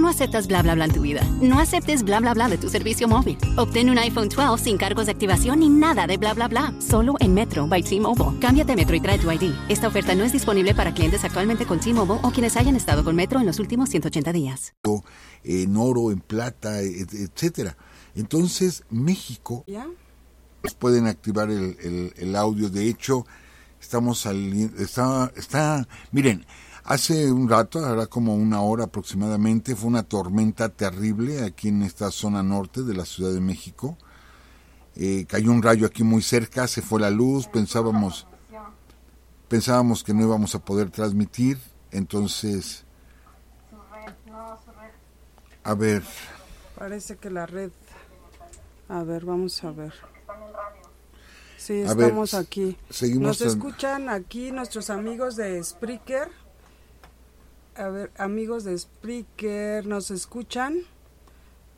Tú no aceptas bla bla bla en tu vida. No aceptes bla bla bla de tu servicio móvil. Obtén un iPhone 12 sin cargos de activación ni nada de bla bla bla. Solo en Metro by T-Mobile. Cámbiate a Metro y trae tu ID. Esta oferta no es disponible para clientes actualmente con T-Mobile o quienes hayan estado con Metro en los últimos 180 días. En oro, en plata, et- etcétera. Entonces, México ¿Ya? pues, pueden activar el, el- el audio. De hecho, estamos saliendo, está, está, miren, hace un rato, ahora como una hora aproximadamente, fue una tormenta terrible aquí en esta zona norte de la Ciudad de México. Eh, cayó un rayo aquí muy cerca, se fue la luz, pensábamos, pensábamos que no íbamos a poder transmitir, entonces, a ver, Parece que la red. A ver, vamos a ver. Sí, ver, estamos aquí. seguimos Nos escuchan aquí nuestros amigos de Spreaker. A ver, amigos de Spreaker, ¿nos escuchan?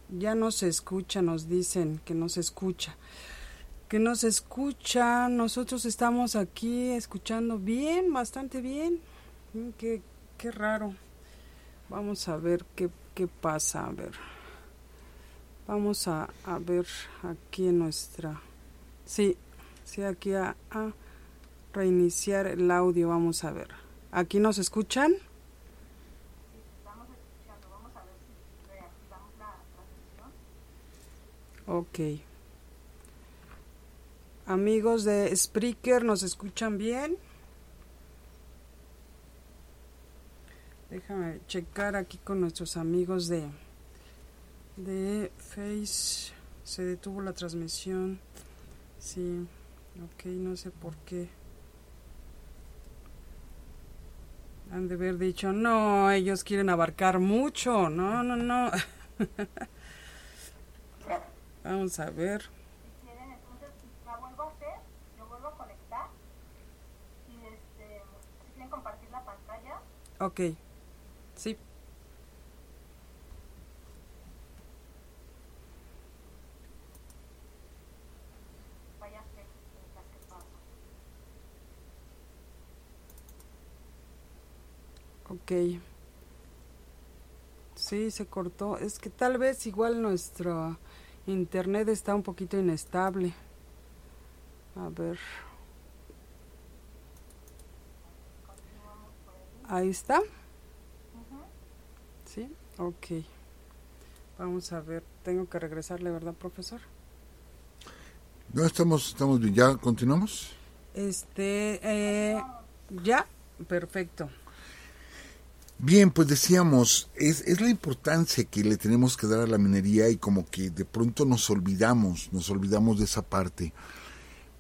Ya no se escucha, nos dicen que no se escucha. Que no se escucha, nosotros estamos aquí escuchando bien, bastante bien. Mm, Qué, qué raro. Vamos a ver qué, qué pasa, a ver. Vamos a, a ver aquí nuestra... Sí, sí, aquí a reiniciar el audio, vamos a ver. ¿Aquí nos escuchan? Ok. Amigos de Spreaker, ¿nos escuchan bien? Déjame checar aquí con nuestros amigos de de Face. Se detuvo la transmisión. Sí, ok, no sé por qué. Han de haber dicho, no, ellos quieren abarcar mucho. No, no, no. Vamos a ver. la vuelvo a hacer, lo vuelvo a conectar y este, si quieren compartir la pantalla, Ok. Sí. Ok. Sí, se cortó. Es que tal vez igual nuestro internet está un poquito inestable. A ver. Ahí está. Sí, ok. Vamos a ver. Tengo que regresarle, ¿verdad, profesor? no estamos, estamos bien, ya continuamos. Este, eh, ya, perfecto. Bien, pues decíamos, es, es la importancia que le tenemos que dar a la minería y como que de pronto nos olvidamos, nos olvidamos de esa parte.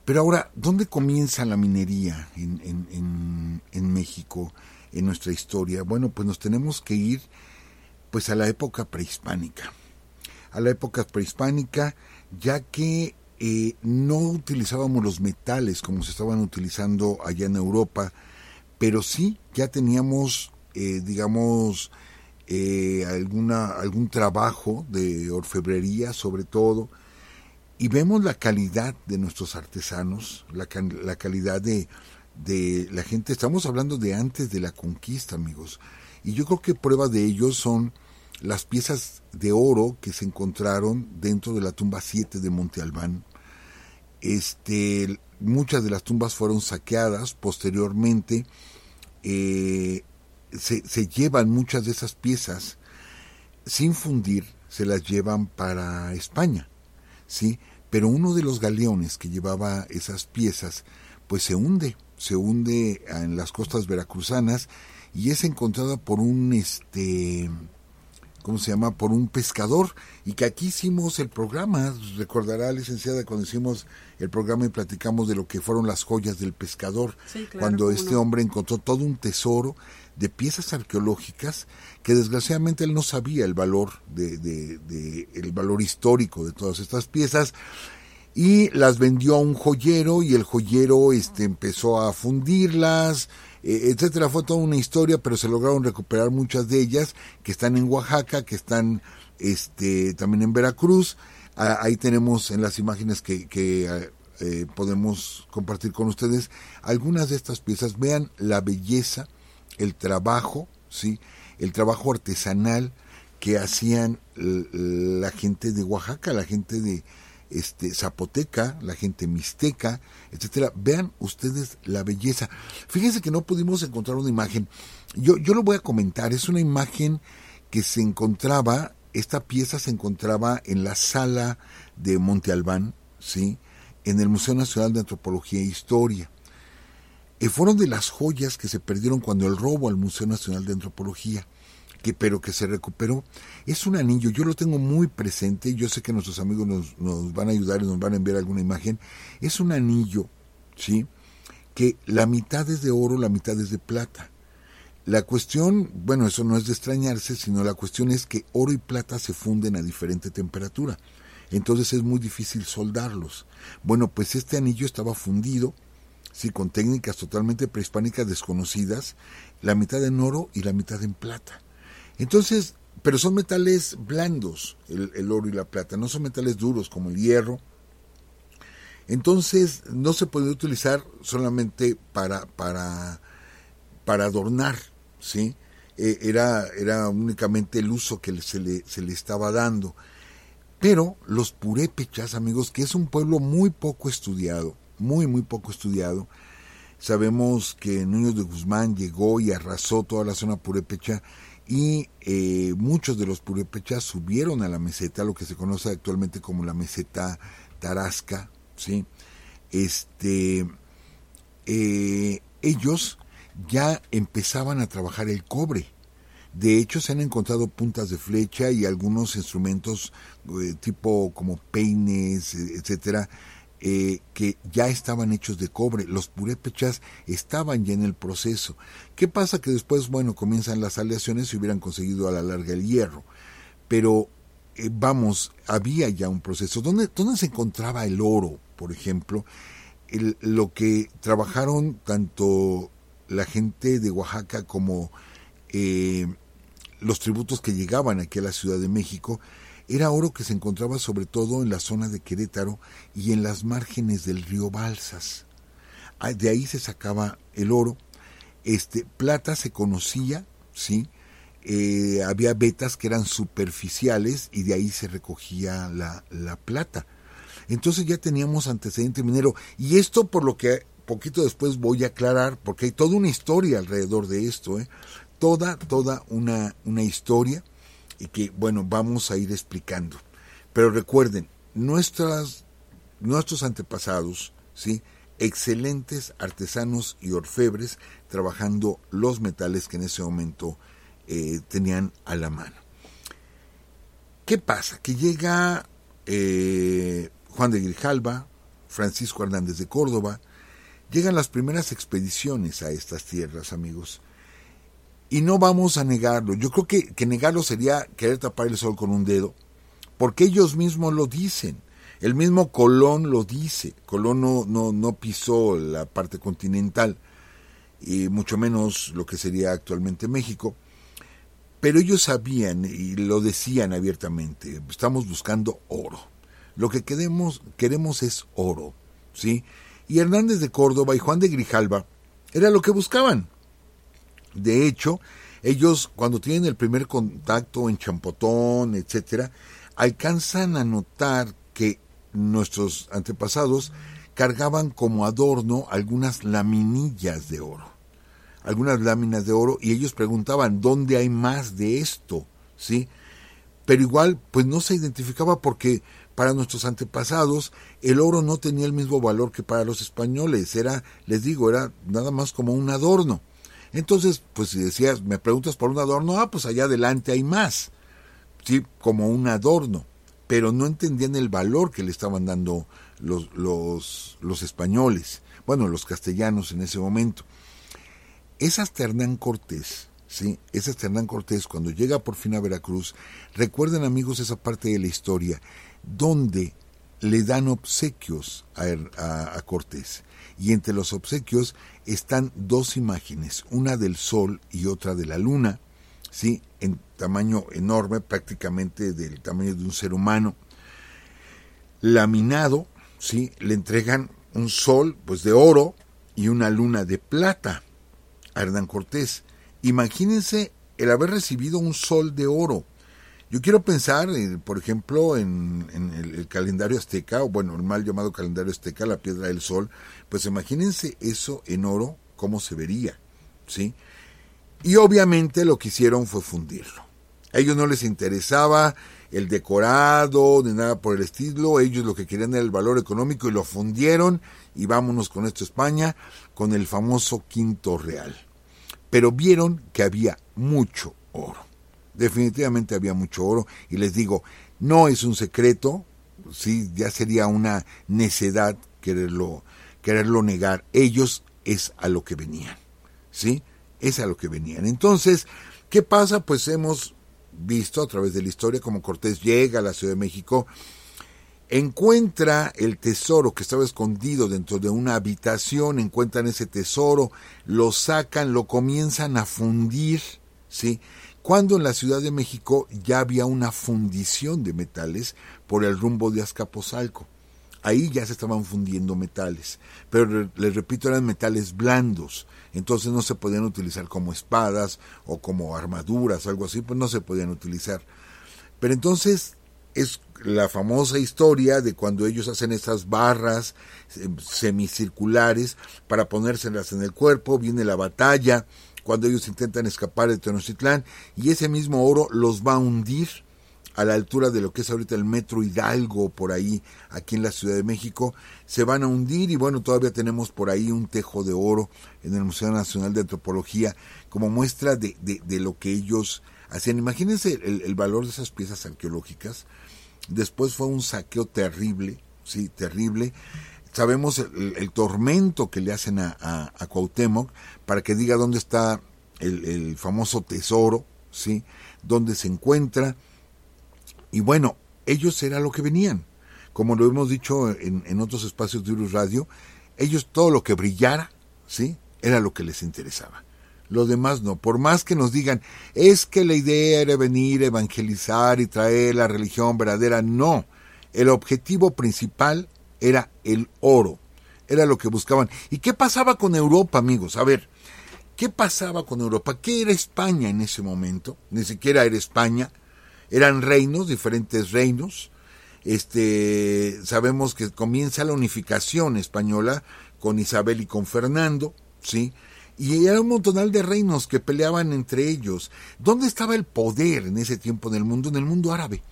Pero ahora, ¿dónde comienza la minería en, en, en, México, en nuestra historia? Bueno, pues nos tenemos que ir pues a la época prehispánica. A la época prehispánica, ya que eh, no utilizábamos los metales como se estaban utilizando allá en Europa, pero sí ya teníamos, eh, digamos, eh, alguna, algún trabajo de orfebrería sobre todo, y vemos la calidad de nuestros artesanos, la, la calidad de, de la gente, estamos hablando de antes de la conquista, amigos, y yo creo que prueba de ello son las piezas de oro que se encontraron dentro de la tumba 7 de Monte Albán. Este, muchas de las tumbas fueron saqueadas posteriormente. eh, se, se llevan muchas de esas piezas sin fundir, se las llevan para España, ¿sí? Pero uno de los galeones que llevaba esas piezas, pues se hunde, se hunde en las costas veracruzanas y es encontrada por un, este, ¿cómo se llama? Por un pescador. Y que aquí hicimos el programa, recordará licenciada cuando hicimos el programa y platicamos de lo que fueron las joyas del pescador. Sí, claro, cuando este no. hombre encontró todo un tesoro de piezas arqueológicas que desgraciadamente él no sabía el valor de, de- el valor histórico de todas estas piezas y las vendió a un joyero y el joyero este empezó a fundirlas eh, etcétera. Fue toda una historia, pero se lograron recuperar muchas de ellas que están en Oaxaca, que están este, también en Veracruz. Ah, ahí tenemos en las imágenes que, que eh, podemos compartir con ustedes algunas de estas piezas. Vean la belleza, el trabajo, ¿sí? el trabajo artesanal que hacían la gente de Oaxaca, la gente de este Zapoteca, la gente mixteca, etcétera. Vean ustedes la belleza. Fíjense que no pudimos encontrar una imagen. Yo, yo lo voy a comentar. Es una imagen que se encontraba, esta pieza se encontraba en la sala de Monte Albán, ¿sí? en el Museo Nacional de Antropología e Historia. Eh, fueron de las joyas que se perdieron cuando el robo al Museo Nacional de Antropología, que, pero que se recuperó. Es un anillo, yo lo tengo muy presente, yo sé que nuestros amigos nos, nos van a ayudar y nos van a enviar alguna imagen. Es un anillo, ¿sí? Que la mitad es de oro, la mitad es de plata. La cuestión, bueno, eso no es de extrañarse, sino la cuestión es que oro y plata se funden a diferente temperatura entonces es muy difícil soldarlos. Bueno, pues este anillo estaba fundido, sí, con técnicas totalmente prehispánicas desconocidas, la mitad en oro y la mitad en plata. Entonces, pero son metales blandos, el, oro y la plata, no son metales duros como el hierro. Entonces, no se puede utilizar solamente para, para, para adornar, ¿sí? Eh, era, era únicamente el uso que se le, se le estaba dando. Pero los purépechas, amigos, que es un pueblo muy poco estudiado, muy, muy poco estudiado, sabemos que Núñez de Guzmán llegó y arrasó toda la zona purépecha y eh, muchos de los purépechas subieron a la meseta, lo que se conoce actualmente como la meseta tarasca, ¿sí? Este, eh, ellos ya empezaban a trabajar el cobre, de hecho, se han encontrado puntas de flecha y algunos instrumentos eh, tipo como peines, eh, etcétera, eh, que ya estaban hechos de cobre. Los purépechas estaban ya en el proceso. ¿Qué pasa? Que después, bueno, comienzan las aleaciones y hubieran conseguido a la larga el hierro. Pero, vamos, había ya un proceso. ¿Dónde, ¿Dónde se encontraba el oro, por ejemplo? lo que trabajaron tanto la gente de Oaxaca como los tributos que llegaban aquí a la Ciudad de México, era oro que se encontraba sobre todo en la zona de Querétaro y en las márgenes del río Balsas. Ah, de ahí se sacaba el oro. Este, plata se conocía, ¿sí? Eh, había vetas que eran superficiales y de ahí se recogía la, la plata. Entonces ya teníamos antecedente minero. Y esto por lo que poquito después voy a aclarar, porque hay toda una historia alrededor de esto. ¿eh? toda, toda una, una historia y que, bueno, vamos a ir explicando. Pero recuerden, nuestras, nuestros antepasados, ¿sí? excelentes artesanos y orfebres trabajando los metales que en ese momento eh, tenían a la mano. ¿Qué pasa? Que llega eh, Juan de Grijalva, Francisco Hernández de Córdoba, llegan las primeras expediciones a estas tierras, amigos. Y no vamos a negarlo. Yo creo que, que negarlo sería querer tapar el sol con un dedo, porque ellos mismos lo dicen. El mismo Colón lo dice. Colón no, no, no pisó la parte continental, y mucho menos lo que sería actualmente México. Pero ellos sabían y lo decían abiertamente, estamos buscando oro. Lo que queremos, queremos es oro, ¿sí? Y Hernández de Córdoba y Juan de Grijalva era lo que buscaban. De hecho, ellos cuando tienen el primer contacto en Champotón, etcétera, alcanzan a notar que nuestros antepasados cargaban como adorno algunas laminillas de oro, algunas láminas de oro, y ellos preguntaban dónde hay más de esto, ¿sí? Pero igual, pues no se identificaba porque para nuestros antepasados el oro no tenía el mismo valor que para los españoles, era, les digo, era nada más como un adorno. Entonces, pues si decías, me preguntas por un adorno, ah, pues allá adelante hay más, sí, como un adorno, pero no entendían el valor que le estaban dando los, los, los españoles, bueno, los castellanos en ese momento. Es hasta Hernán Cortés, ¿sí? Es hasta Hernán Cortés cuando llega por fin a Veracruz. Recuerden amigos esa parte de la historia, donde le dan obsequios a, Cortés. Y entre los obsequios están dos imágenes, una del sol y otra de la luna, ¿sí? en tamaño enorme, prácticamente del tamaño de un ser humano. Laminado, ¿sí? le entregan un sol pues de oro y una luna de plata a Hernán Cortés. Imagínense el haber recibido un sol de oro. Yo quiero pensar, eh, por ejemplo, en, el calendario azteca, o bueno, el mal llamado calendario azteca, la piedra del sol, pues imagínense eso en oro, cómo se vería, ¿sí? Y obviamente lo que hicieron fue fundirlo. A ellos no les interesaba el decorado ni nada por el estilo, ellos lo que querían era el valor económico y lo fundieron y vámonos con esto a España con el famoso quinto real. Pero vieron que había mucho oro. Definitivamente había mucho oro y les digo, no es un secreto, sí, ya sería una necedad quererlo quererlo negar. Ellos es a lo que venían. ¿Sí? Es a lo que venían. Entonces, ¿qué pasa? Pues hemos visto a través de la historia cómo Cortés llega a la Ciudad de México, encuentra el tesoro que estaba escondido dentro de una habitación, encuentran ese tesoro, lo sacan, lo comienzan a fundir, ¿sí? Cuando en la Ciudad de México ya había una fundición de metales por el rumbo de Azcapotzalco. Ahí ya se estaban fundiendo metales, pero les repito, eran metales blandos, entonces no se podían utilizar como espadas o como armaduras, algo así, pues no se podían utilizar. Pero entonces es la famosa historia de cuando ellos hacen estas barras eh, semicirculares para ponérselas en el cuerpo, viene la batalla, cuando ellos intentan escapar de Tenochtitlán, y ese mismo oro los va a hundir a la altura de lo que es ahorita el Metro Hidalgo, por ahí, aquí en la Ciudad de México, se van a hundir y bueno, todavía tenemos por ahí un tejo de oro en el Museo Nacional de Antropología como muestra de, de, de lo que ellos hacían. Imagínense el, el, valor de esas piezas arqueológicas. Después fue un saqueo terrible, sí, terrible. Sabemos el, el tormento que le hacen a, a, para que diga dónde está el, el famoso tesoro, sí, dónde se encuentra y bueno, ellos era lo que venían. Como lo hemos dicho en, en otros espacios de Urus Radio, ellos todo lo que brillara, ¿sí? Era lo que les interesaba. Lo demás no. Por más que nos digan, es que la idea era venir evangelizar y traer la religión verdadera, no. El objetivo principal era el oro. Era lo que buscaban. ¿Y qué pasaba con Europa, amigos? A ver, ¿qué pasaba con Europa? ¿Qué era España en ese momento? Ni siquiera era España eran reinos, diferentes reinos. Este, sabemos que comienza la unificación española con Isabel y con Fernando, ¿sí? Y era un montonal de reinos que peleaban entre ellos. ¿Dónde estaba el poder en ese tiempo en el mundo? En el mundo árabe.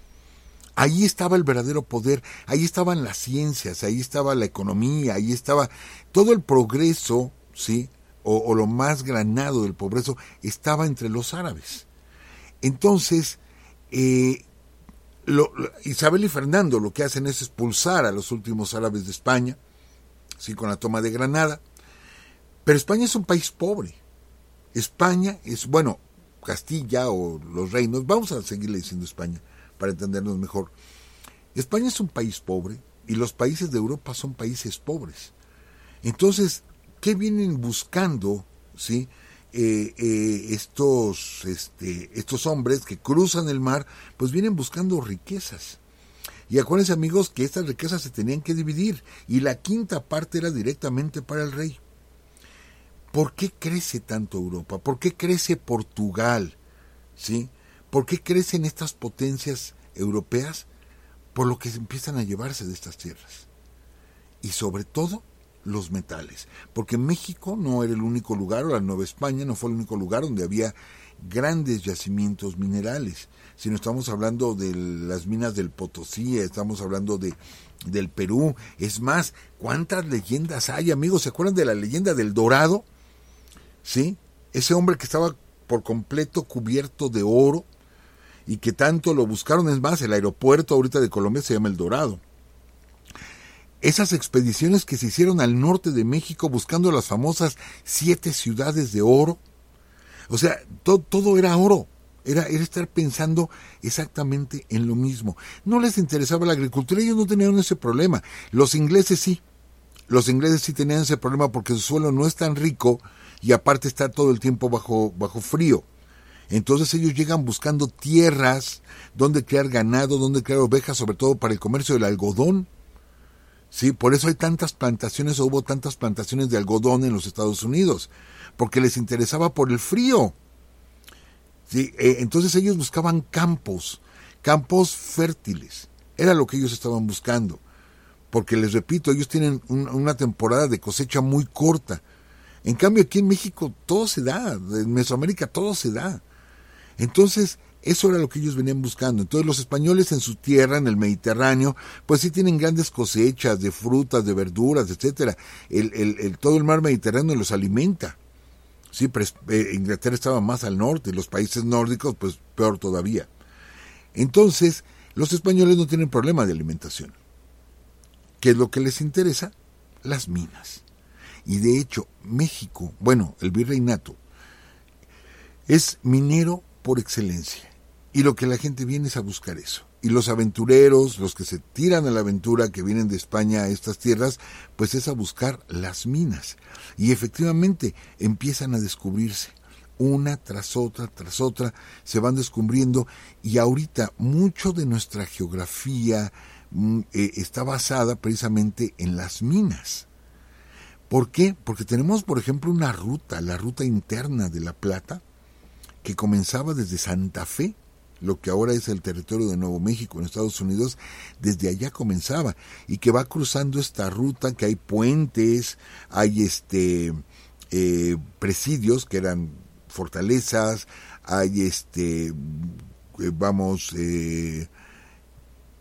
Ahí estaba el verdadero poder, ahí estaban las ciencias, ahí estaba la economía, ahí estaba todo el progreso, ¿sí? O, lo más granado del progreso estaba entre los árabes. Entonces, eh, lo, Isabel y Fernando lo que hacen es expulsar a los últimos árabes de España, sí, con la toma de Granada. Pero España es un país pobre. España es, bueno, Castilla o los reinos, vamos a seguirle diciendo España para entendernos mejor. España es un país pobre y los países de Europa son países pobres. Entonces, ¿qué vienen buscando, sí? Eh, eh, estos, este, estos hombres que cruzan el mar, pues vienen buscando riquezas. Y acuérdense amigos que estas riquezas se tenían que dividir y la quinta parte era directamente para el rey. ¿Por qué crece tanto Europa? ¿Por qué crece Portugal? ¿Sí? ¿Por qué crecen estas potencias europeas? Por lo que empiezan a llevarse de estas tierras. Y sobre todo los metales, porque México no era el único lugar, o la Nueva España no fue el único lugar donde había grandes yacimientos minerales, sino estamos hablando de las minas del Potosí, estamos hablando de del Perú, es más, ¿cuántas leyendas hay, amigos? ¿Se acuerdan de la leyenda del Dorado? ¿Sí? Ese hombre que estaba por completo cubierto de oro y que tanto lo buscaron, es más, el aeropuerto ahorita de Colombia se llama El Dorado esas expediciones que se hicieron al norte de México buscando las famosas siete ciudades de oro. O sea, to, todo era oro. Era, era estar pensando exactamente en lo mismo. No les interesaba la agricultura, ellos no tenían ese problema. Los ingleses sí. Los ingleses sí tenían ese problema porque su suelo no es tan rico y aparte está todo el tiempo bajo, bajo frío. Entonces ellos llegan buscando tierras donde crear ganado, donde crear ovejas, sobre todo para el comercio del algodón. Sí, por eso hay tantas plantaciones o hubo tantas plantaciones de algodón en los Estados Unidos, porque les interesaba por el frío. Sí, eh, entonces ellos buscaban campos, campos fértiles. Era lo que ellos estaban buscando. Porque les repito, ellos tienen una temporada de cosecha muy corta. En cambio, aquí en México todo se da, en Mesoamérica todo se da. Entonces, eso era lo que ellos venían buscando. Entonces los españoles en su tierra, en el Mediterráneo, pues sí tienen grandes cosechas de frutas, de verduras, etcétera. El, el, todo el mar Mediterráneo los alimenta. Sí, pero eh, Inglaterra estaba más al norte, los países nórdicos, pues peor todavía. Entonces, los españoles no tienen problema de alimentación. ¿Qué es lo que les interesa? Las minas. Y de hecho, México, bueno, el virreinato, es minero por excelencia. Y lo que la gente viene es a buscar eso. Y los aventureros, los que se tiran a la aventura, que vienen de España a estas tierras, pues es a buscar las minas. Y efectivamente empiezan a descubrirse. Una tras otra, tras otra, se van descubriendo. Y ahorita mucho de nuestra geografía mm, eh, está basada precisamente en las minas. ¿Por qué? Porque tenemos, por ejemplo, una ruta, la ruta interna de La Plata, que comenzaba desde Santa Fe, lo que ahora es el territorio de Nuevo México en Estados Unidos, desde allá comenzaba y que va cruzando esta ruta, que hay puentes, hay este eh, presidios que eran fortalezas, hay este eh, vamos eh,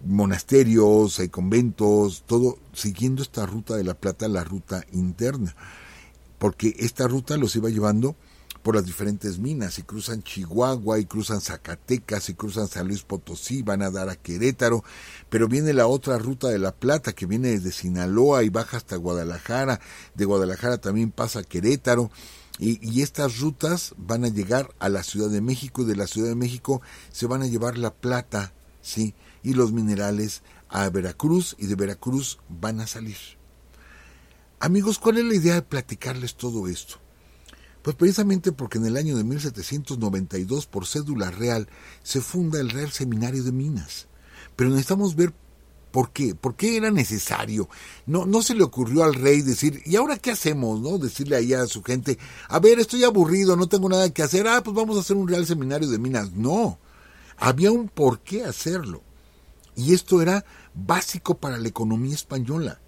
monasterios, hay conventos, todo siguiendo esta ruta de la plata, la ruta interna, porque esta ruta los iba llevando por las diferentes minas. Y cruzan Chihuahua y cruzan Zacatecas y cruzan San Luis Potosí, van a dar a Querétaro, pero viene la otra ruta de la Plata que viene desde Sinaloa y baja hasta Guadalajara, de Guadalajara también pasa a Querétaro. Y, y estas rutas van a llegar a la Ciudad de México y de la Ciudad de México se van a llevar la plata, sí, y los minerales a Veracruz y de Veracruz van a salir. Amigos, ¿cuál es la idea de platicarles todo esto? Pues precisamente porque en el año de 1792, por cédula real, se funda el Real Seminario de Minas. Pero necesitamos ver por qué, por qué era necesario. No, no se le ocurrió al rey decir, ¿y ahora qué hacemos? ¿No? Decirle ahí a su gente, a ver, estoy aburrido, no tengo nada que hacer, ah, pues vamos a hacer un Real Seminario de Minas. No, había un por qué hacerlo. Y esto era básico para la economía española.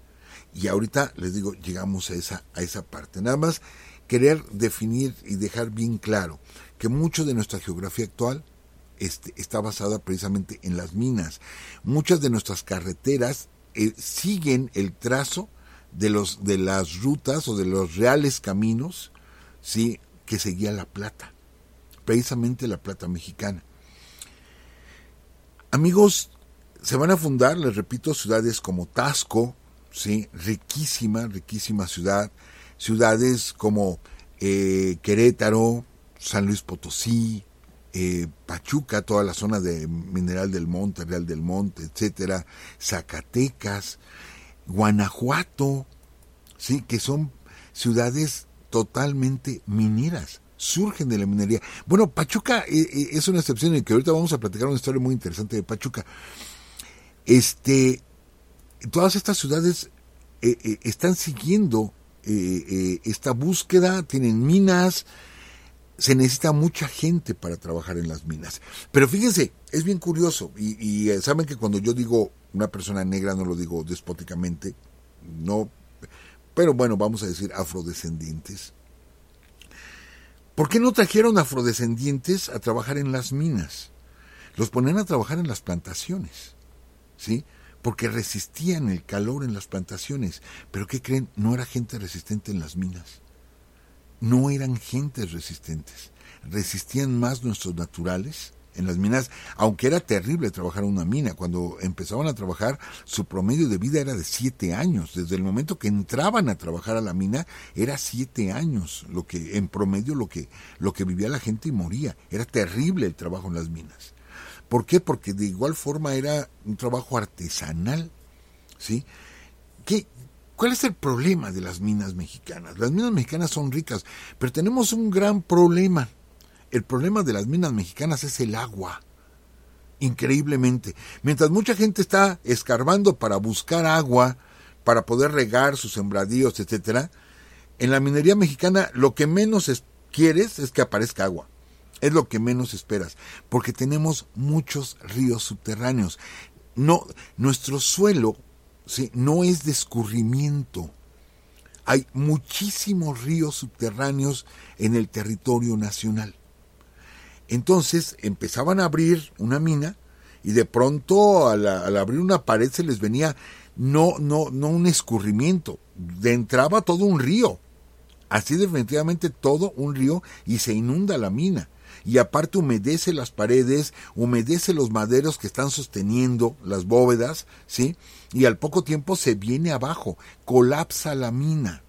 Y ahorita les digo, llegamos a esa, a esa parte. Nada más querer definir y dejar bien claro que mucho de nuestra geografía actual este, está basada precisamente en las minas. Muchas de nuestras carreteras eh, siguen el trazo de, los, de las rutas o de los reales caminos que seguía la plata, precisamente la plata mexicana. Amigos, se van a fundar, les repito, ciudades como Tasco, ¿sí? riquísima, riquísima ciudad, ciudades como eh, Querétaro, San Luis Potosí, eh, Pachuca, toda la zona de Mineral del Monte, Real del Monte, etcétera, Zacatecas, Guanajuato, sí, que son ciudades totalmente mineras, surgen de la minería. Bueno, Pachuca eh, es una excepción en que ahorita vamos a platicar una historia muy interesante de Pachuca. Este, todas estas ciudades están siguiendo eh, eh, esta búsqueda, tienen minas, se necesita mucha gente para trabajar en las minas. Pero fíjense, es bien curioso, y, eh, saben que cuando yo digo una persona negra no lo digo despóticamente, no, pero bueno, vamos a decir afrodescendientes. ¿Por qué no trajeron afrodescendientes a trabajar en las minas? Los ponían a trabajar en las plantaciones, ¿sí? Porque resistían el calor en las plantaciones. Pero ¿qué creen? No era gente resistente en las minas. No eran gentes resistentes. Resistían más nuestros naturales, en las minas, aunque era terrible trabajar en una mina. Cuando empezaban a trabajar, su promedio de vida era de siete años. Desde el momento que entraban a trabajar a la mina, era siete años, lo que en promedio lo que, lo que vivía la gente y moría. Era terrible el trabajo en las minas. ¿Por qué? Porque de igual forma era un trabajo artesanal. ¿Sí? ¿Qué, ¿Cuál es el problema de las minas mexicanas? Las minas mexicanas son ricas, pero tenemos un gran problema el problema de las minas mexicanas es el agua. Increíblemente. Mientras mucha gente está escarbando para buscar agua, para poder regar sus sembradíos, etcétera, en la minería mexicana lo que menos quieres es que aparezca agua. Es lo que menos esperas, porque tenemos muchos ríos subterráneos. No, nuestro suelo ¿sí? no es de escurrimiento. Hay muchísimos ríos subterráneos en el territorio nacional. Entonces empezaban a abrir una mina y de pronto al, abrir una pared se les venía no, no, no un escurrimiento, de entraba todo un río, así definitivamente todo un río y se inunda la mina. Y aparte humedece las paredes, humedece los maderos que están sosteniendo las bóvedas, ¿sí? Y al poco tiempo se viene abajo, colapsa la mina.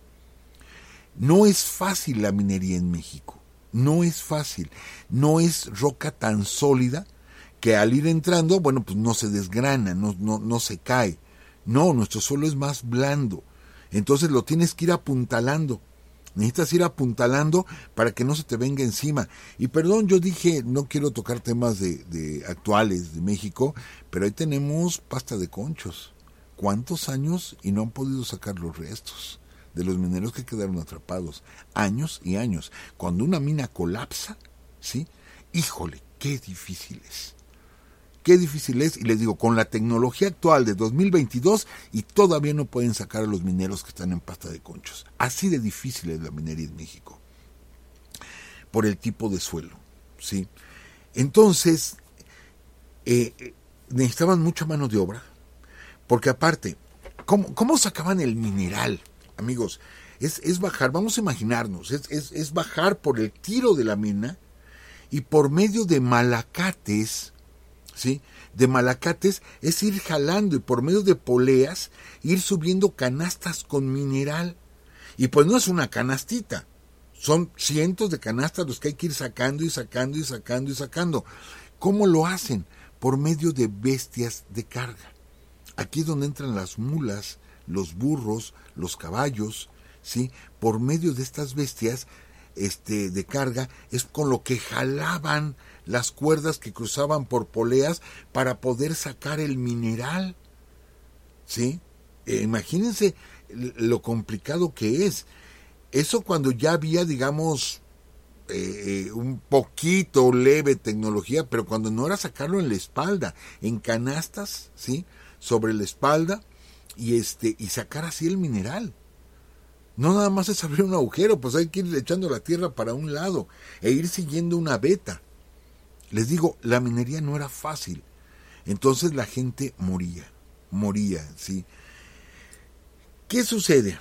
No es fácil la minería en México. No es fácil, no es roca tan sólida que al ir entrando, bueno, pues no se desgrana, no, no, no se cae. No, nuestro suelo es más blando. Entonces lo tienes que ir apuntalando. Necesitas ir apuntalando para que no se te venga encima. Y perdón, yo dije, no quiero tocar temas de, de actuales de México, pero ahí tenemos pasta de conchos. ¿Cuántos años y no han podido sacar los restos? de los mineros que quedaron atrapados, años y años. Cuando una mina colapsa, ¿sí? Híjole, qué difícil es. Qué difícil es, y les digo, con la tecnología actual de 2022 y todavía no pueden sacar a los mineros que están en pasta de conchos. Así de difícil es la minería en México. Por el tipo de suelo, ¿sí? Entonces, eh, necesitaban mucha mano de obra, porque aparte, ¿cómo, ¿cómo sacaban el mineral? amigos, es, es bajar, vamos a imaginarnos, es, es, es bajar por el tiro de la mina y por medio de malacates, ¿sí? De malacates es ir jalando y por medio de poleas ir subiendo canastas con mineral. Y pues no es una canastita, son cientos de canastas los que hay que ir sacando y sacando y sacando y sacando. ¿Cómo lo hacen? Por medio de bestias de carga. Aquí es donde entran las mulas, los burros, los caballos, ¿sí? Por medio de estas bestias este, de carga es con lo que jalaban las cuerdas que cruzaban por poleas para poder sacar el mineral. ¿Sí? Eh, imagínense lo complicado que es. Eso cuando ya había, digamos, eh, eh, un poquito leve tecnología, pero cuando no era sacarlo en la espalda, en canastas, ¿sí? Sobre la espalda, y este y sacar así el mineral. No nada más es abrir un agujero, pues hay que ir echando la tierra para un lado e ir siguiendo una beta. Les digo, la minería no era fácil. Entonces la gente moría, moría, ¿sí? ¿Qué sucede?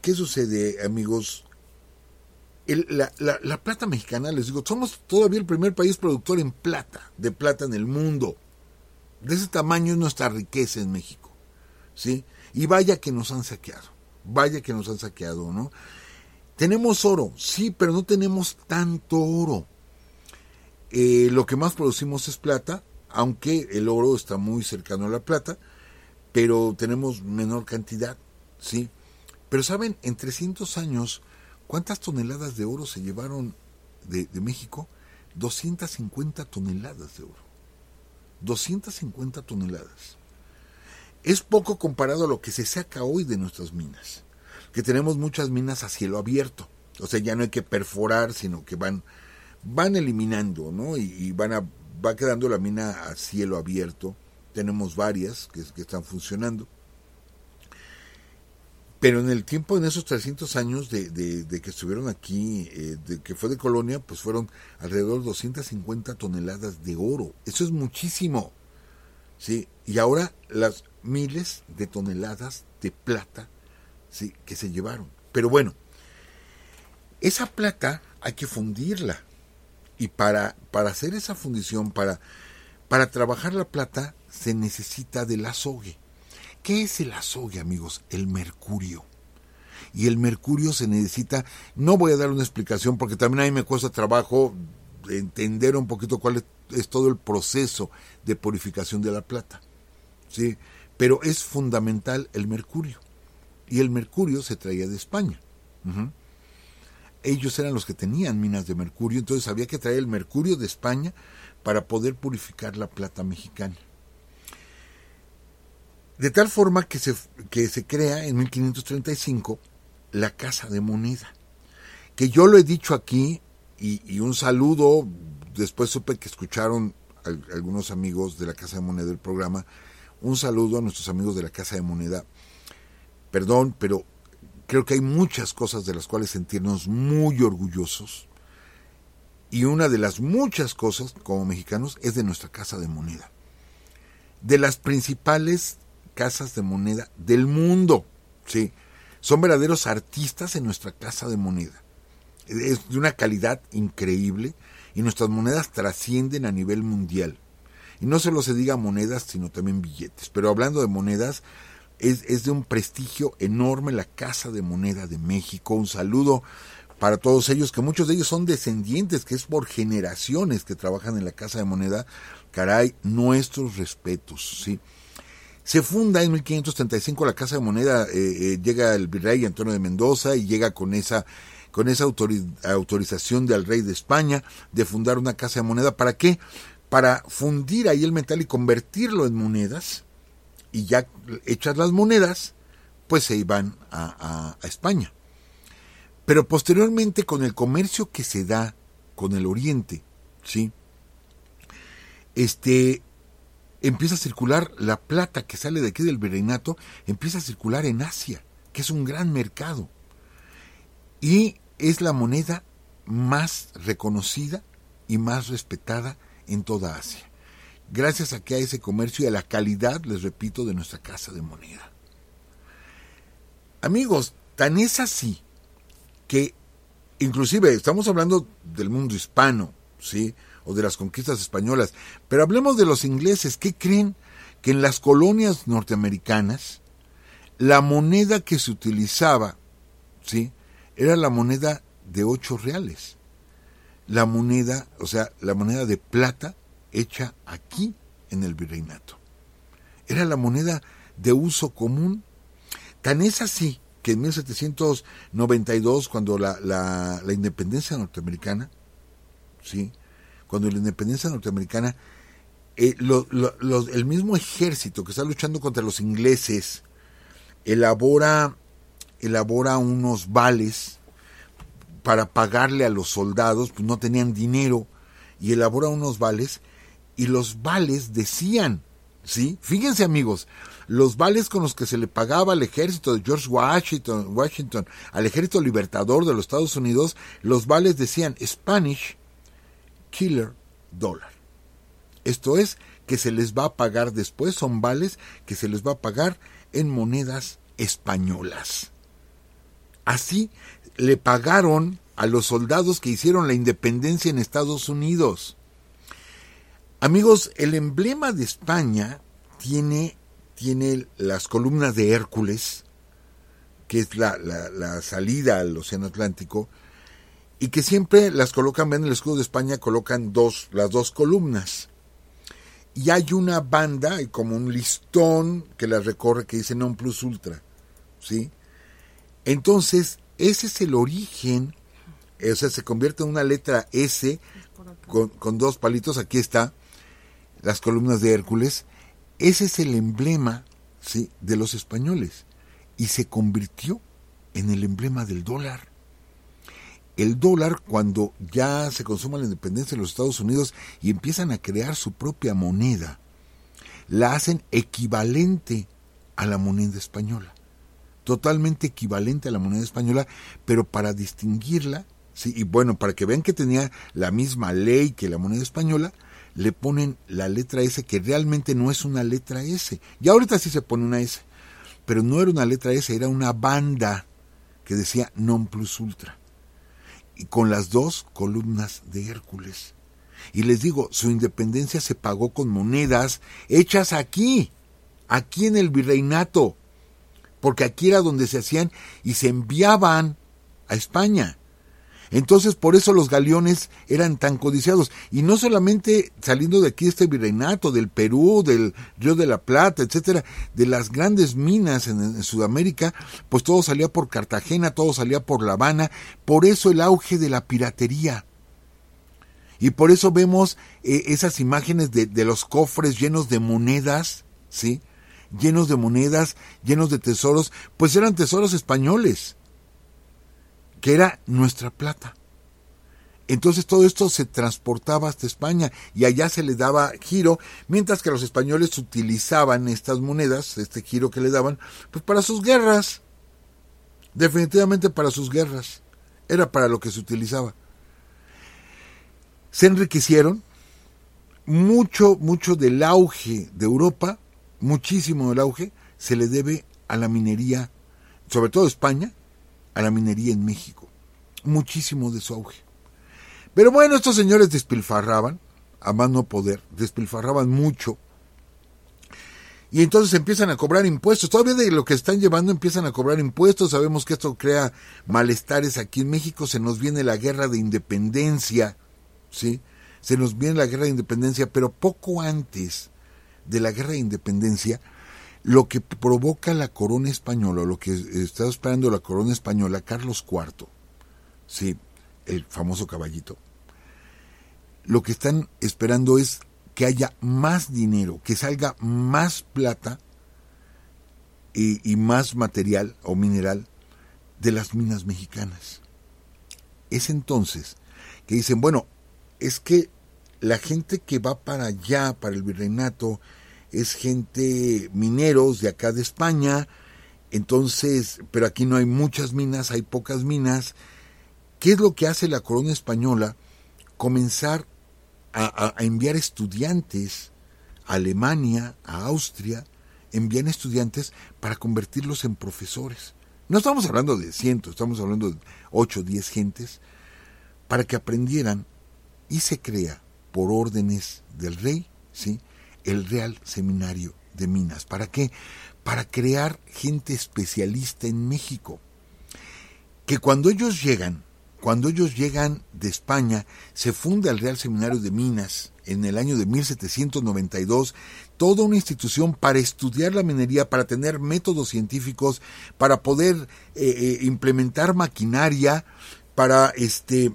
¿Qué sucede, amigos? la, la, la plata mexicana, les digo, somos todavía el primer país productor en plata, de plata en el mundo. De ese tamaño es nuestra riqueza en México. ¿sí? Y vaya que nos han saqueado, vaya que nos han saqueado, ¿no? Tenemos oro, sí, pero no tenemos tanto oro. Eh, lo que más producimos es plata, aunque el oro está muy cercano a la plata, pero tenemos menor cantidad, ¿sí? Pero saben, en 300 años, ¿cuántas toneladas de oro se llevaron de, de México? 250 toneladas de oro. 250 toneladas es poco comparado a lo que se saca hoy de nuestras minas, que tenemos muchas minas a cielo abierto, o sea, ya no hay que perforar, sino que van, van eliminando, ¿no? Y, van a, va quedando la mina a cielo abierto, tenemos varias que, están funcionando. Pero en el tiempo, en esos 300 años de, de, que estuvieron aquí, eh, de que fue de colonia, pues fueron alrededor de 250 toneladas de oro. Eso es muchísimo. ¿sí? Y ahora las miles de toneladas de plata ¿sí? que se llevaron. Pero bueno, esa plata hay que fundirla. Y para, para hacer esa fundición, para, para trabajar la plata, se necesita del azogue. ¿Qué es el azogue, amigos? El mercurio. Y el mercurio se necesita, no voy a dar una explicación porque también a mí me cuesta trabajo entender un poquito cuál es, es todo el proceso de purificación de la plata. ¿sí? Pero es fundamental el mercurio. Y el mercurio se traía de España. Ellos eran los que tenían minas de mercurio, entonces había que traer el mercurio de España para poder purificar la plata mexicana. De tal forma que se, que se crea en 1535 la Casa de Moneda, que yo lo he dicho aquí y, un saludo, después supe que escucharon al- algunos amigos de la Casa de Moneda del programa, un saludo a nuestros amigos de la Casa de Moneda. Perdón, pero creo que hay muchas cosas de las cuales sentirnos muy orgullosos. Y una de las muchas cosas como mexicanos es de nuestra Casa de Moneda. De las principales casas de moneda del mundo. Sí, son verdaderos artistas en nuestra Casa de Moneda. Es de una calidad increíble y nuestras monedas trascienden a nivel mundial. Y no solo se diga monedas, sino también billetes. Pero hablando de monedas, es, es de un prestigio enorme la Casa de Moneda de México. Un saludo para todos ellos, que muchos de ellos son descendientes, que es por generaciones que trabajan en la Casa de Moneda. Caray, nuestros respetos, ¿sí? Se funda en 1535 la Casa de Moneda, eh, eh, llega el virrey Antonio de Mendoza y llega con esa con esa autori- autorización del rey de España de fundar una casa de moneda. ¿Para qué? Para fundir ahí el metal y convertirlo en monedas y ya hechas las monedas, pues se iban a, a- España. Pero posteriormente con el comercio que se da con el Oriente, ¿sí? Este, empieza a circular la plata que sale de aquí del virreinato, empieza a circular en Asia, que es un gran mercado. Y es la moneda más reconocida y más respetada en toda Asia. Gracias a que a ese comercio y a la calidad, les repito, de nuestra casa de moneda. Amigos, tan es así que inclusive estamos hablando del mundo hispano, ¿sí? O de las conquistas españolas, pero hablemos de los ingleses, ¿qué creen? Que en las colonias norteamericanas la moneda que se utilizaba, ¿sí? Era la moneda de ocho reales. La moneda, o sea, la moneda de plata hecha aquí en el virreinato. Era la moneda de uso común. Tan es así que en 1792, cuando la, la, la independencia norteamericana, ¿sí? cuando la independencia norteamericana, eh, el mismo ejército que está luchando contra los ingleses elabora, elabora unos vales para pagarle a los soldados, pues no tenían dinero, y elabora unos vales, y los vales decían, ¿sí? Fíjense amigos, los vales con los que se le pagaba al ejército de George Washington, Washington al ejército libertador de los Estados Unidos, los vales decían Spanish Killer Dollar. Esto es, que se les va a pagar después, son vales que se les va a pagar en monedas españolas. Así le pagaron a los soldados que hicieron la independencia en Estados Unidos. Amigos, el emblema de España tiene, tiene las columnas de Hércules, que es la, la- la salida al Océano Atlántico, y que siempre las colocan, ven el escudo de España, colocan dos, las dos columnas. Y hay una banda, como un listón que las recorre que dice non plus ultra, ¿sí? Entonces, ese es el origen, o sea, se convierte en una letra S con, con dos palitos, aquí está, las columnas de Hércules, ese es el emblema ¿sí? de los españoles y se convirtió en el emblema del dólar. El dólar, cuando ya se consuma la independencia de los Estados Unidos y empiezan a crear su propia moneda, la hacen equivalente a la moneda española. Totalmente equivalente a la moneda española, pero para distinguirla, sí, y bueno, para que vean que tenía la misma ley que la moneda española, le ponen la letra S, que realmente no es una letra S. Y ahorita sí se pone una S, pero no era una letra S, era una banda que decía non plus ultra. y con las dos columnas de Hércules. Y les digo, su independencia se pagó con monedas hechas aquí, aquí en el virreinato, porque aquí era donde se hacían y se enviaban a España. Entonces, por eso los galeones eran tan codiciados. Y no solamente saliendo de aquí este virreinato, del Perú, del Río de la Plata, etcétera, de las grandes minas en, Sudamérica, pues todo salía por Cartagena, todo salía por La Habana. Por eso el auge de la piratería. Y por eso vemos eh, esas imágenes de los cofres llenos de monedas, ¿sí? Llenos de monedas, llenos de tesoros, pues eran tesoros españoles que era nuestra plata. Entonces todo esto se transportaba hasta España y allá se le daba giro, mientras que los españoles utilizaban estas monedas, este giro que le daban, pues para sus guerras. Definitivamente para sus guerras. Era para lo que se utilizaba. Se enriquecieron. Mucho, mucho del auge de Europa, muchísimo del auge, se le debe a la minería, sobre todo España, a la minería en México. Muchísimo de su auge. Pero bueno, estos señores despilfarraban, a más no poder, despilfarraban mucho. Y entonces empiezan a cobrar impuestos. Todavía de lo que están llevando empiezan a cobrar impuestos. Sabemos que esto crea malestares aquí en México. Se nos viene la guerra de independencia. ¿Sí? Se nos viene la guerra de independencia. Pero poco antes de la guerra de independencia, lo que provoca la corona española, lo que está esperando la corona española, Carlos IV, sí, el famoso caballito, lo que están esperando es que haya más dinero, que salga más plata y, y más material o mineral de las minas mexicanas. Es entonces que dicen, bueno, es que la gente que va para allá, para el virreinato, es gente mineros de acá de España, entonces, pero aquí no hay muchas minas, hay pocas minas. ¿Qué es lo que hace la corona española? Comenzar a, enviar estudiantes a Alemania, a Austria, envían estudiantes para convertirlos en profesores. No estamos hablando de cientos, estamos hablando de ocho, diez gentes, para que aprendieran y se crea por órdenes del rey, ¿sí? El Real Seminario de Minas. ¿Para qué? Para crear gente especialista en México. Que cuando ellos llegan, cuando ellos llegan de España, se funda el Real Seminario de Minas en el año de 1792, toda una institución para estudiar la minería, para tener métodos científicos, para poder eh, eh, implementar maquinaria, para este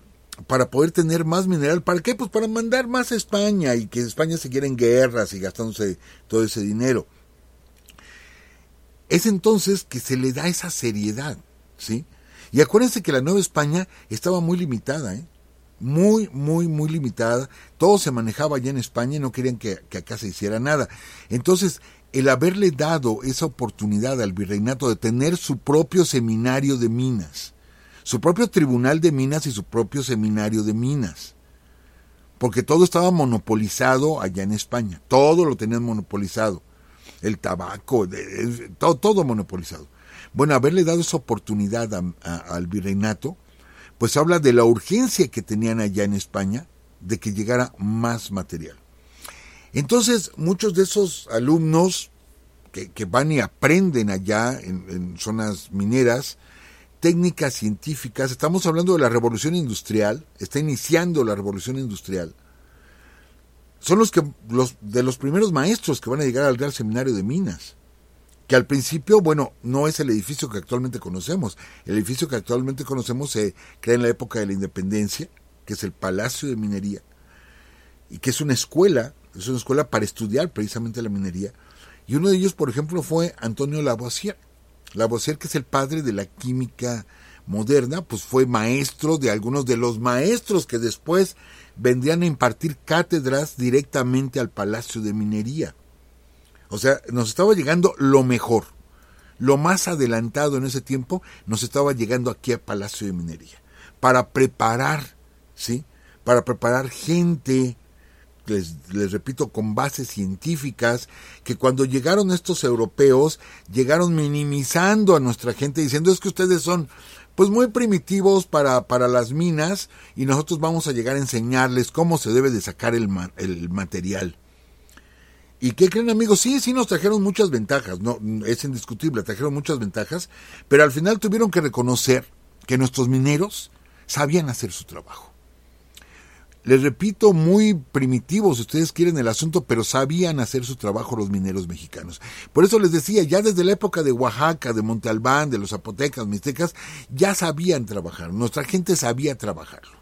para poder tener más mineral. ¿Para qué? Pues para mandar más a España y que España se quiera en guerras y gastándose todo ese dinero. Es entonces que se le da esa seriedad, ¿sí? Y acuérdense que la Nueva España estaba muy limitada, ¿eh? Muy, muy, muy limitada. Todo se manejaba allá en España y no querían que, que acá se hiciera nada. Entonces, el haberle dado esa oportunidad al virreinato de tener su propio seminario de minas, su propio tribunal de minas y su propio seminario de minas. Porque todo estaba monopolizado allá en España. Todo lo tenían monopolizado. El tabaco, todo, monopolizado. Bueno, haberle dado esa oportunidad al virreinato, pues habla de la urgencia que tenían allá en España de que llegara más material. Entonces, muchos de esos alumnos que, que van y aprenden allá en zonas mineras, técnicas científicas, estamos hablando de la revolución industrial, está iniciando la revolución industrial, son los que los de los primeros maestros que van a llegar al Real Seminario de Minas, que al principio, bueno, no es el edificio que actualmente conocemos. El edificio que actualmente conocemos se crea en la época de la Independencia, que es el Palacio de Minería, y que es una escuela, es una escuela para estudiar precisamente la minería. Y uno de ellos, por ejemplo, fue Antonio Lavoisier. Lavoisier, que es el padre de la química moderna, pues fue maestro de algunos de los maestros que después vendrían a impartir cátedras directamente al Palacio de Minería. O sea, nos estaba llegando lo mejor, lo más adelantado en ese tiempo, nos estaba llegando aquí al Palacio de Minería, para preparar, ¿sí? Para preparar gente, les, repito, con bases científicas, que cuando llegaron estos europeos, llegaron minimizando a nuestra gente, diciendo es que ustedes son pues muy primitivos para, para las minas y nosotros vamos a llegar a enseñarles cómo se debe de sacar el, el material. ¿Y qué creen amigos? Sí, sí nos trajeron muchas ventajas, no, es indiscutible, trajeron muchas ventajas, pero al final tuvieron que reconocer que nuestros mineros sabían hacer su trabajo. Les repito, muy primitivos, si ustedes quieren el asunto, pero sabían hacer su trabajo los mineros mexicanos. Por eso les decía, ya desde la época de Oaxaca, de Monte Albán, de los zapotecas, mixtecas, ya sabían trabajar. Nuestra gente sabía trabajarlo.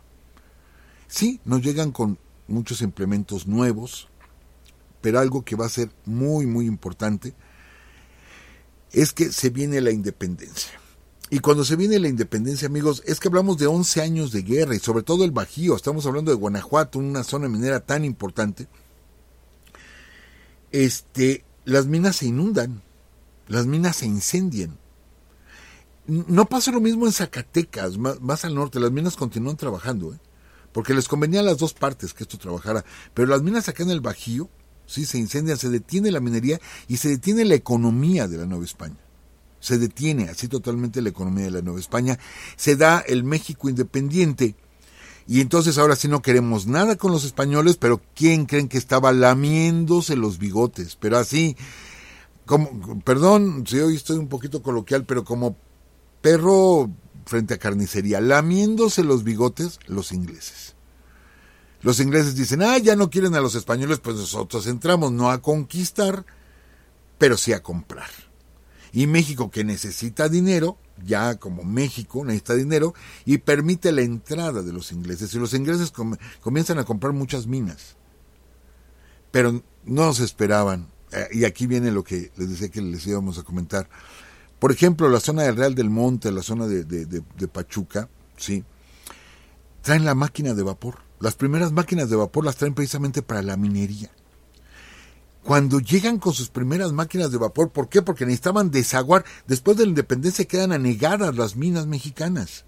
Sí, nos llegan con muchos implementos nuevos, pero algo que va a ser muy, muy importante es que se viene la independencia. Y cuando se viene la independencia, amigos, es que hablamos de 11 años de guerra y sobre todo el Bajío, estamos hablando de Guanajuato, una zona minera tan importante. Este, las minas se inundan, las minas se incendian. No pasa lo mismo en Zacatecas, más, al norte, las minas continúan trabajando, ¿eh? porque les convenía a las dos partes que esto trabajara, pero las minas acá en el Bajío, sí, se incendian, se detiene la minería y se detiene la economía de la Nueva España se detiene así totalmente la economía de la Nueva España, se da el México independiente. Y entonces ahora sí no queremos nada con los españoles, pero ¿quién creen que estaba lamiéndose los bigotes? Pero así, como, perdón si hoy estoy un poquito coloquial, pero como perro frente a carnicería, lamiéndose los bigotes los ingleses. Los ingleses dicen, ah, ya no quieren a los españoles, pues nosotros entramos no a conquistar, pero sí a comprar. Y México que necesita dinero, ya como México necesita dinero, y permite la entrada de los ingleses. Y los ingleses comienzan a comprar muchas minas. Pero no se esperaban. Eh, y aquí viene lo que les decía que les íbamos a comentar. Por ejemplo, la zona del Real del Monte, la zona de, de Pachuca, ¿sí? traen la máquina de vapor. Las primeras máquinas de vapor las traen precisamente para la minería cuando llegan con sus primeras máquinas de vapor, ¿por qué? Porque necesitaban desaguar. Después de la independencia quedan anegadas las minas mexicanas.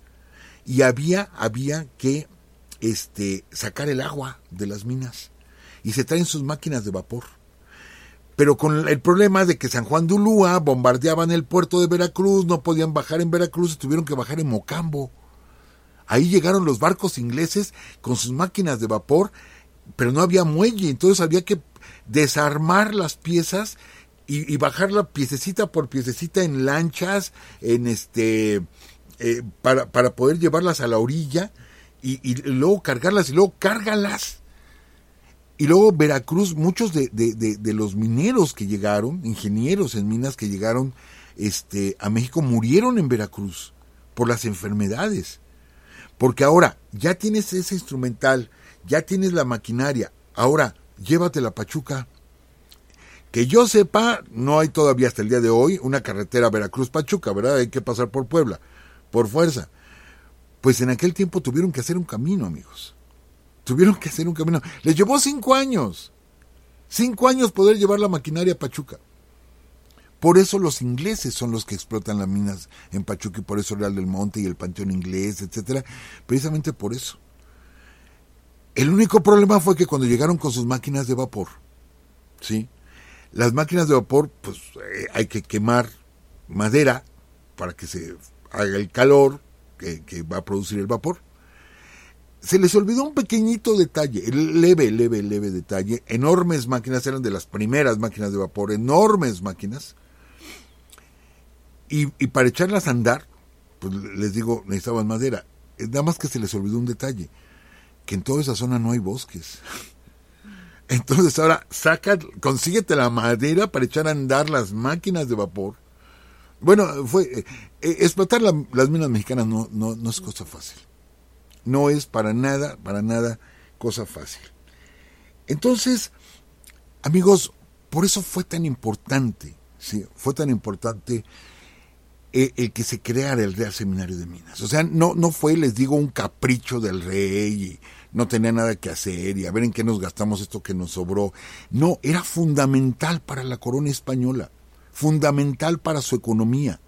Y había, había que este, sacar el agua de las minas. Y se traen sus máquinas de vapor. Pero con el problema de que San Juan de Ulúa bombardeaban el puerto de Veracruz, no podían bajar en Veracruz tuvieron que bajar en Mocambo. Ahí llegaron los barcos ingleses con sus máquinas de vapor, pero no había muelle, entonces había que desarmar las piezas y, bajar la piececita por piececita en lanchas, en este, eh, para, para, poder llevarlas a la orilla y, luego cargarlas y luego cárgalas. Y luego Veracruz, muchos de, de, los mineros que llegaron, ingenieros en minas que llegaron este, a México, murieron en Veracruz por las enfermedades. Porque ahora ya tienes ese instrumental, ya tienes la maquinaria, ahora llévate la Pachuca. Que yo sepa, no hay todavía hasta el día de hoy una carretera Veracruz-Pachuca, ¿verdad? Hay que pasar por Puebla, por fuerza. Pues en aquel tiempo tuvieron que hacer un camino, amigos. Tuvieron que hacer un camino. Les llevó cinco años. Cinco años poder llevar la maquinaria a Pachuca. Por eso los ingleses son los que explotan las minas en Pachuca y por eso Real del Monte y el Panteón Inglés, etcétera. Precisamente por eso. El único problema fue que cuando llegaron con sus máquinas de vapor, ¿sí? Las máquinas de vapor, pues eh, hay que quemar madera para que se haga el calor que, va a producir el vapor. Se les olvidó un pequeñito detalle, leve, leve, leve detalle. Enormes máquinas, eran de las primeras máquinas de vapor, enormes máquinas. Y, y para echarlas a andar, pues les digo, necesitaban madera. Nada más que se les olvidó un detalle que en toda esa zona no hay bosques. Entonces ahora saca, consíguete la madera para echar a andar las máquinas de vapor. Bueno, fue eh, eh, explotar las minas mexicanas no, no, no es cosa fácil. No es para nada, para nada cosa fácil. Entonces, amigos, por eso fue tan importante, sí, fue tan importante eh, el, que se creara el Real Seminario de Minas. O sea, no, no fue, les digo, un capricho del rey y no tenía nada que hacer y a ver en qué nos gastamos esto que nos sobró. No, era fundamental para la corona española, fundamental para su economía.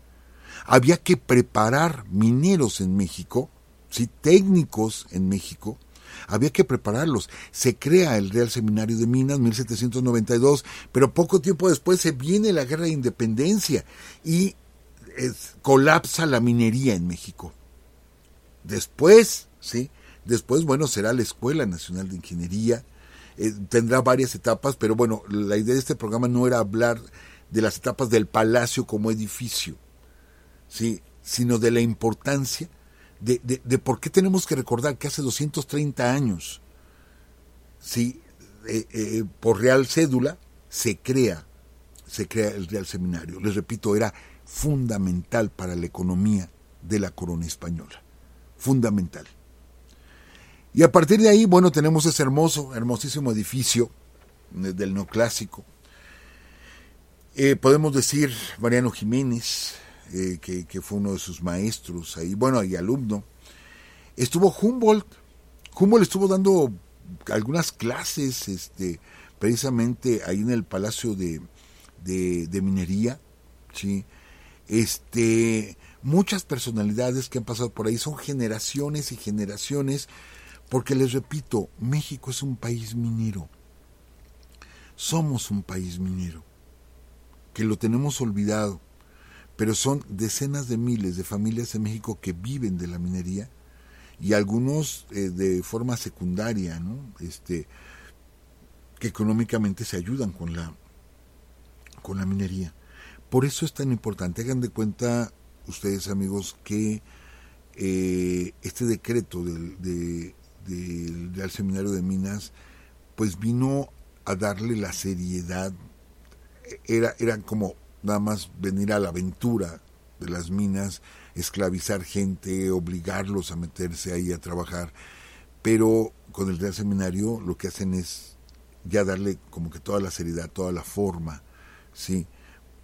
Había que preparar mineros en México, ¿sí? técnicos en México, había que prepararlos. Se crea el Real Seminario de Minas 1792, pero poco tiempo después se viene la Guerra de Independencia y colapsa la minería en México. Después, ¿sí? Después, bueno, será la Escuela Nacional de Ingeniería. Eh, tendrá varias etapas, pero bueno, la idea de este programa no era hablar de las etapas del palacio como edificio, ¿sí? sino de la importancia de, por qué tenemos que recordar que hace 230 años, ¿sí? Eh, eh, por Real Cédula, se crea, se crea el Real Seminario. Les repito, era fundamental para la economía de la corona española. Fundamental. Y a partir de ahí, bueno, tenemos ese hermoso, hermosísimo edificio del neoclásico. Eh, podemos decir Mariano Jiménez, eh, que, que, fue uno de sus maestros ahí, bueno, y alumno. Estuvo Humboldt. Humboldt estuvo dando algunas clases, este, precisamente ahí en el Palacio de, de, Minería, ¿sí? Este, muchas personalidades que han pasado por ahí, son generaciones y generaciones, porque les repito, México es un país minero. Somos un país minero, que lo tenemos olvidado, pero son decenas de miles de familias en México que viven de la minería y algunos eh, de forma secundaria, ¿no? Este, que económicamente se ayudan con la, con la minería. Por eso es tan importante. Hagan de cuenta ustedes, amigos, que eh, este decreto del, Real Seminario de Minas, pues vino a darle la seriedad. Era, era como nada más venir a la aventura de las minas, esclavizar gente, obligarlos a meterse ahí a trabajar. Pero con el Real Seminario lo que hacen es ya darle como que toda la seriedad, toda la forma, ¿sí?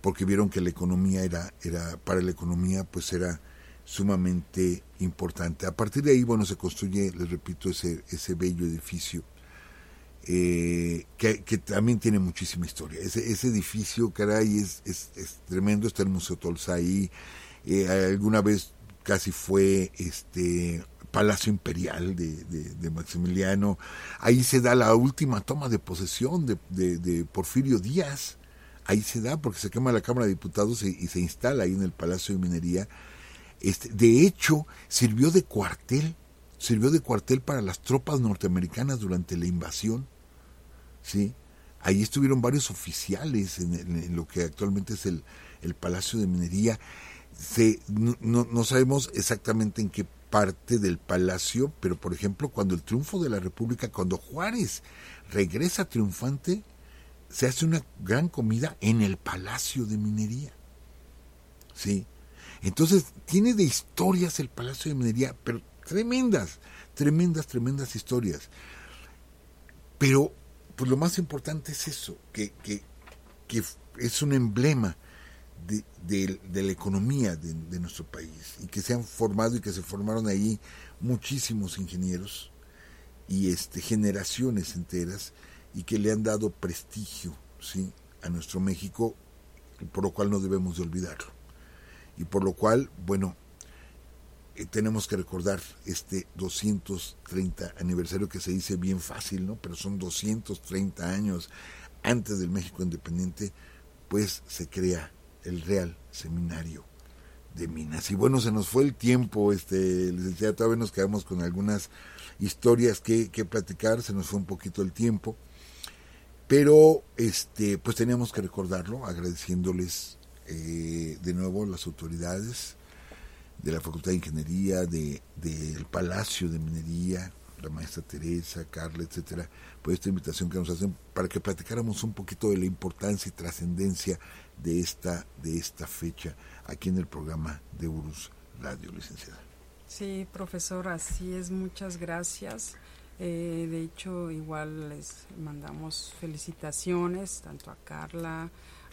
Porque vieron que la economía era, era para la economía pues era sumamente importante. A partir de ahí, bueno, se construye, les repito, ese, ese bello edificio, eh, que, también tiene muchísima historia. Ese, edificio, caray, es, es, tremendo, está el Museo Tolsa ahí, eh, alguna vez casi fue este Palacio Imperial de, Maximiliano. Ahí se da la última toma de posesión de, Porfirio Díaz. Ahí se da porque se quema la Cámara de Diputados y, se instala ahí en el Palacio de Minería. Este, de hecho, sirvió de cuartel, sirvió de cuartel para las tropas norteamericanas durante la invasión. ¿sí? Ahí estuvieron varios oficiales en, lo que actualmente es el, Palacio de Minería. Se, no, no, sabemos exactamente en qué parte del palacio, pero por ejemplo cuando el triunfo de la República, cuando Juárez regresa triunfante, se hace una gran comida en el Palacio de Minería. ¿Sí? Entonces, tiene de historias el Palacio de Minería, pero tremendas, tremendas, tremendas historias. Pero, pues lo más importante es eso, que, que, que es un emblema de, la economía de, nuestro país y que se han formado y que se formaron ahí muchísimos ingenieros y este generaciones enteras y que le han dado prestigio sí a nuestro México por lo cual no debemos de olvidarlo. Y por lo cual bueno eh, tenemos que recordar este 230 aniversario que se dice bien fácil no pero son 230 años antes del México independiente pues se crea el Real Seminario de Minas. Y bueno, se nos fue el tiempo, este, licenciado, todavía nos quedamos con algunas historias que, que platicar, se nos fue un poquito el tiempo, pero este, pues teníamos que recordarlo, agradeciéndoles eh, de nuevo las autoridades de la Facultad de Ingeniería, del de, Palacio de Minería, la maestra Teresa, Carla, etcétera, por esta invitación que nos hacen para que platicáramos un poquito de la importancia y trascendencia de esta, de esta fecha aquí en el programa de Urus Radio, licenciada. Sí, profesor, así es, muchas gracias. Eh, de hecho, igual les mandamos felicitaciones tanto a Carla,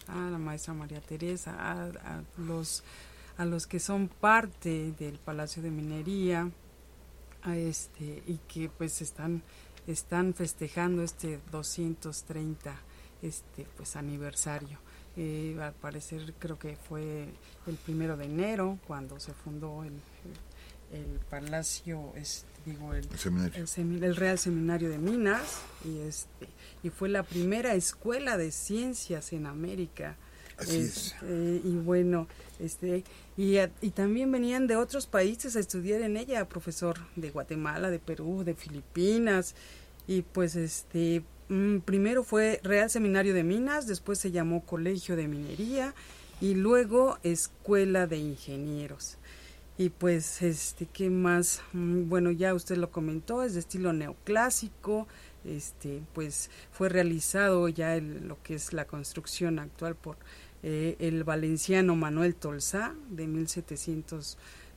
a la maestra María Teresa, a, los a los que son parte del Palacio de Minería, a este y que pues están están festejando este 230 este pues aniversario. Eh, al parecer creo que fue el primero de enero cuando se fundó el, el, palacio, digo, el, el, Real Seminario de Minas y, este, y fue la primera escuela de ciencias en América. Así es. Este, y bueno, este y, a- y también venían de otros países a estudiar en ella, profesor de Guatemala, de Perú, de Filipinas y pues este mm, primero fue Real Seminario de Minas, después se llamó Colegio de Minería y luego Escuela de Ingenieros. Y pues, este, ¿qué más? Mm, Bueno, ya usted lo comentó, es de estilo neoclásico, este, pues fue realizado ya lo que es la construcción actual por eh, el valenciano Manuel Tolsá de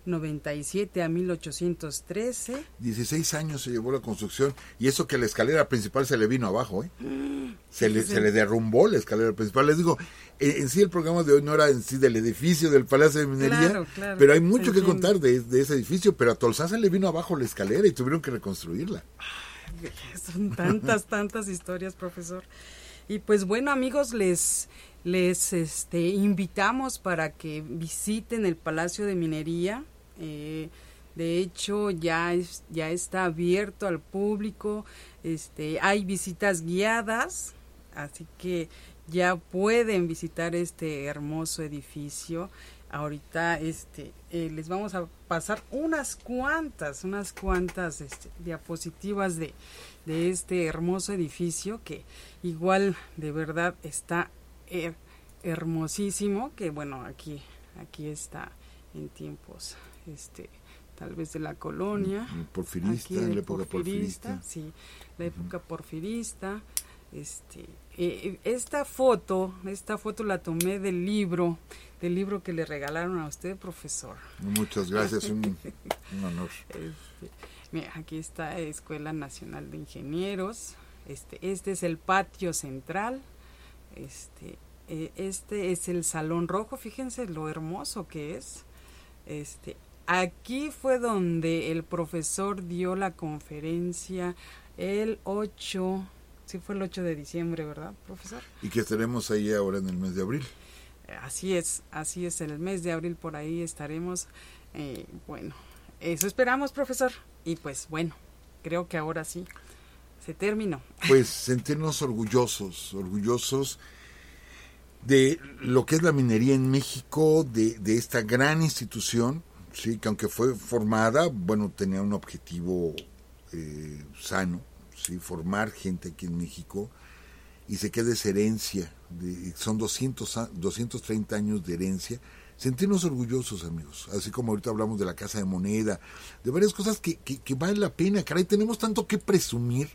1797 a 1813. 16 años se llevó la construcción y eso que la escalera principal se le vino abajo, ¿eh? Se le, se le derrumbó la escalera principal. Les digo, eh, en sí el programa de hoy no era en sí del edificio del Palacio de Minería, Claro, claro, pero hay mucho que contar de, de ese edificio, pero a Tolsá se le vino abajo la escalera y tuvieron que reconstruirla. Son tantas, tantas historias, profesor. Y pues bueno, amigos, les les este invitamos para que visiten el Palacio de Minería. Eh, de hecho, ya es, ya está abierto al público. Este, hay visitas guiadas, así que ya pueden visitar este hermoso edificio. Ahorita este eh, les vamos a pasar unas cuantas, unas cuantas este, diapositivas de, de este hermoso edificio que igual de verdad está her- hermosísimo, que bueno, aquí aquí está en tiempos este tal vez de la colonia. Porfirista, Aquí en del la época porfirista. Sí, la época porfirista. Este, eh, esta foto, esta foto la tomé del libro, del libro que le regalaron a usted, profesor. Muchas gracias, un, un honor. Este, mira, aquí está Escuela Nacional de Ingenieros. Este, este es el patio central. Este, eh, este es el salón rojo. Fíjense lo hermoso que es. Este, aquí fue donde el profesor dio la conferencia el 8, sí fue el 8 de diciembre, ¿verdad, profesor? Y que estaremos ahí ahora en el mes de abril. Así es, así es, en el mes de abril por ahí estaremos. eh, bueno, eso esperamos, profesor. Y pues bueno, creo que ahora sí, se terminó. Pues sentirnos orgullosos, orgullosos de lo que es la minería en México, de, de esta gran institución, sí, que aunque fue formada, bueno, tenía un objetivo eh, sano, sí, formar gente aquí en México y se queda esa herencia, de, son 200, a- 230 años de herencia, sentirnos orgullosos, amigos, así como ahorita hablamos de la Casa de Moneda, de varias cosas que, que, que vale la pena, caray, tenemos tanto que presumir,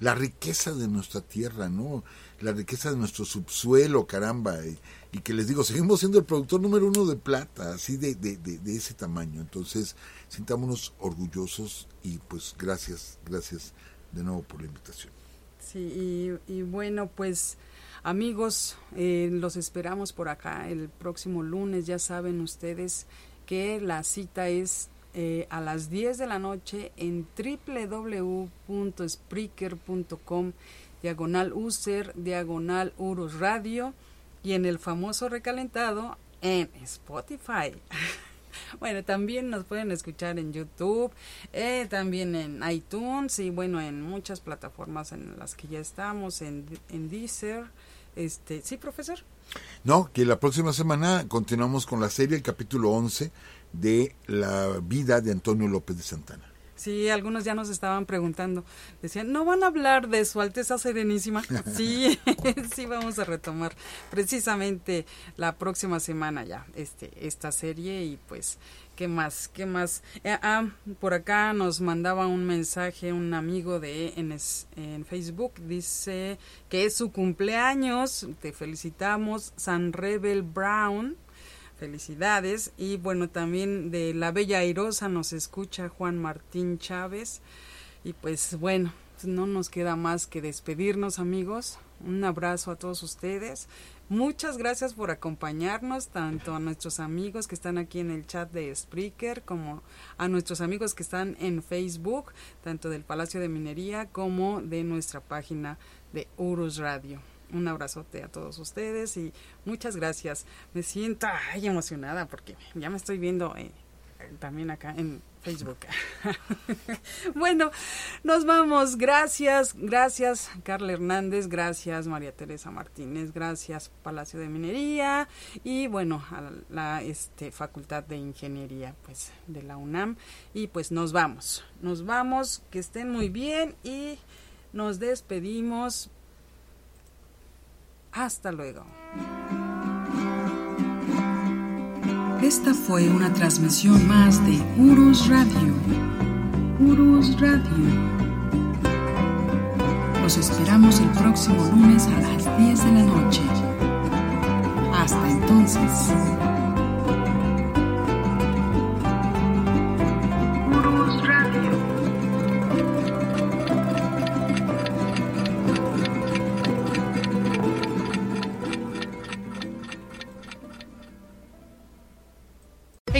la riqueza de nuestra tierra, ¿no? La riqueza de nuestro subsuelo, caramba, y, y que les digo, seguimos siendo el productor número uno de plata, así de, de, de, de ese tamaño, entonces sintámonos orgullosos y pues gracias, gracias de nuevo por la invitación. Sí, y, y bueno, pues amigos, eh, los esperamos por acá el próximo lunes. Ya saben ustedes que la cita es eh, a las 10 de la noche en www.spreaker.com diagonal user diagonal urus radio y en el famoso recalentado en Spotify. Bueno, también nos pueden escuchar en YouTube, eh, también en iTunes y bueno, en muchas plataformas en las que ya estamos, en, en Deezer. Este, sí, profesor. No, que la próxima semana continuamos con la serie, el capítulo 11 de la vida de Antonio López de Santana. Sí, algunos ya nos estaban preguntando. Decían, ¿no van a hablar de Su Alteza Serenísima? Sí, sí vamos a retomar precisamente la próxima semana ya este esta serie y pues qué más, qué más. Eh, ah, por acá nos mandaba un mensaje un amigo de en, es- en Facebook dice que es su cumpleaños, te felicitamos San Rebel Brown. Felicidades. Y bueno, también de La Bella Airosa nos escucha Juan Martín Chávez. Y pues bueno, no nos queda más que despedirnos amigos. Un abrazo a todos ustedes. Muchas gracias por acompañarnos, tanto a nuestros amigos que están aquí en el chat de Spreaker, como a nuestros amigos que están en Facebook, tanto del Palacio de Minería como de nuestra página de Urus Radio. Un abrazote a todos ustedes y muchas gracias. Me siento ay, emocionada porque ya me estoy viendo eh, también acá en Facebook. bueno, nos vamos. Gracias, gracias Carla Hernández, gracias María Teresa Martínez, gracias Palacio de Minería y bueno, a la este, Facultad de Ingeniería pues de la UNAM y pues nos vamos. Nos vamos, que estén muy bien y nos despedimos. Hasta luego. Esta fue una transmisión más de Urus Radio. Urus Radio. Los esperamos el próximo lunes a las 10 de la noche. Hasta entonces.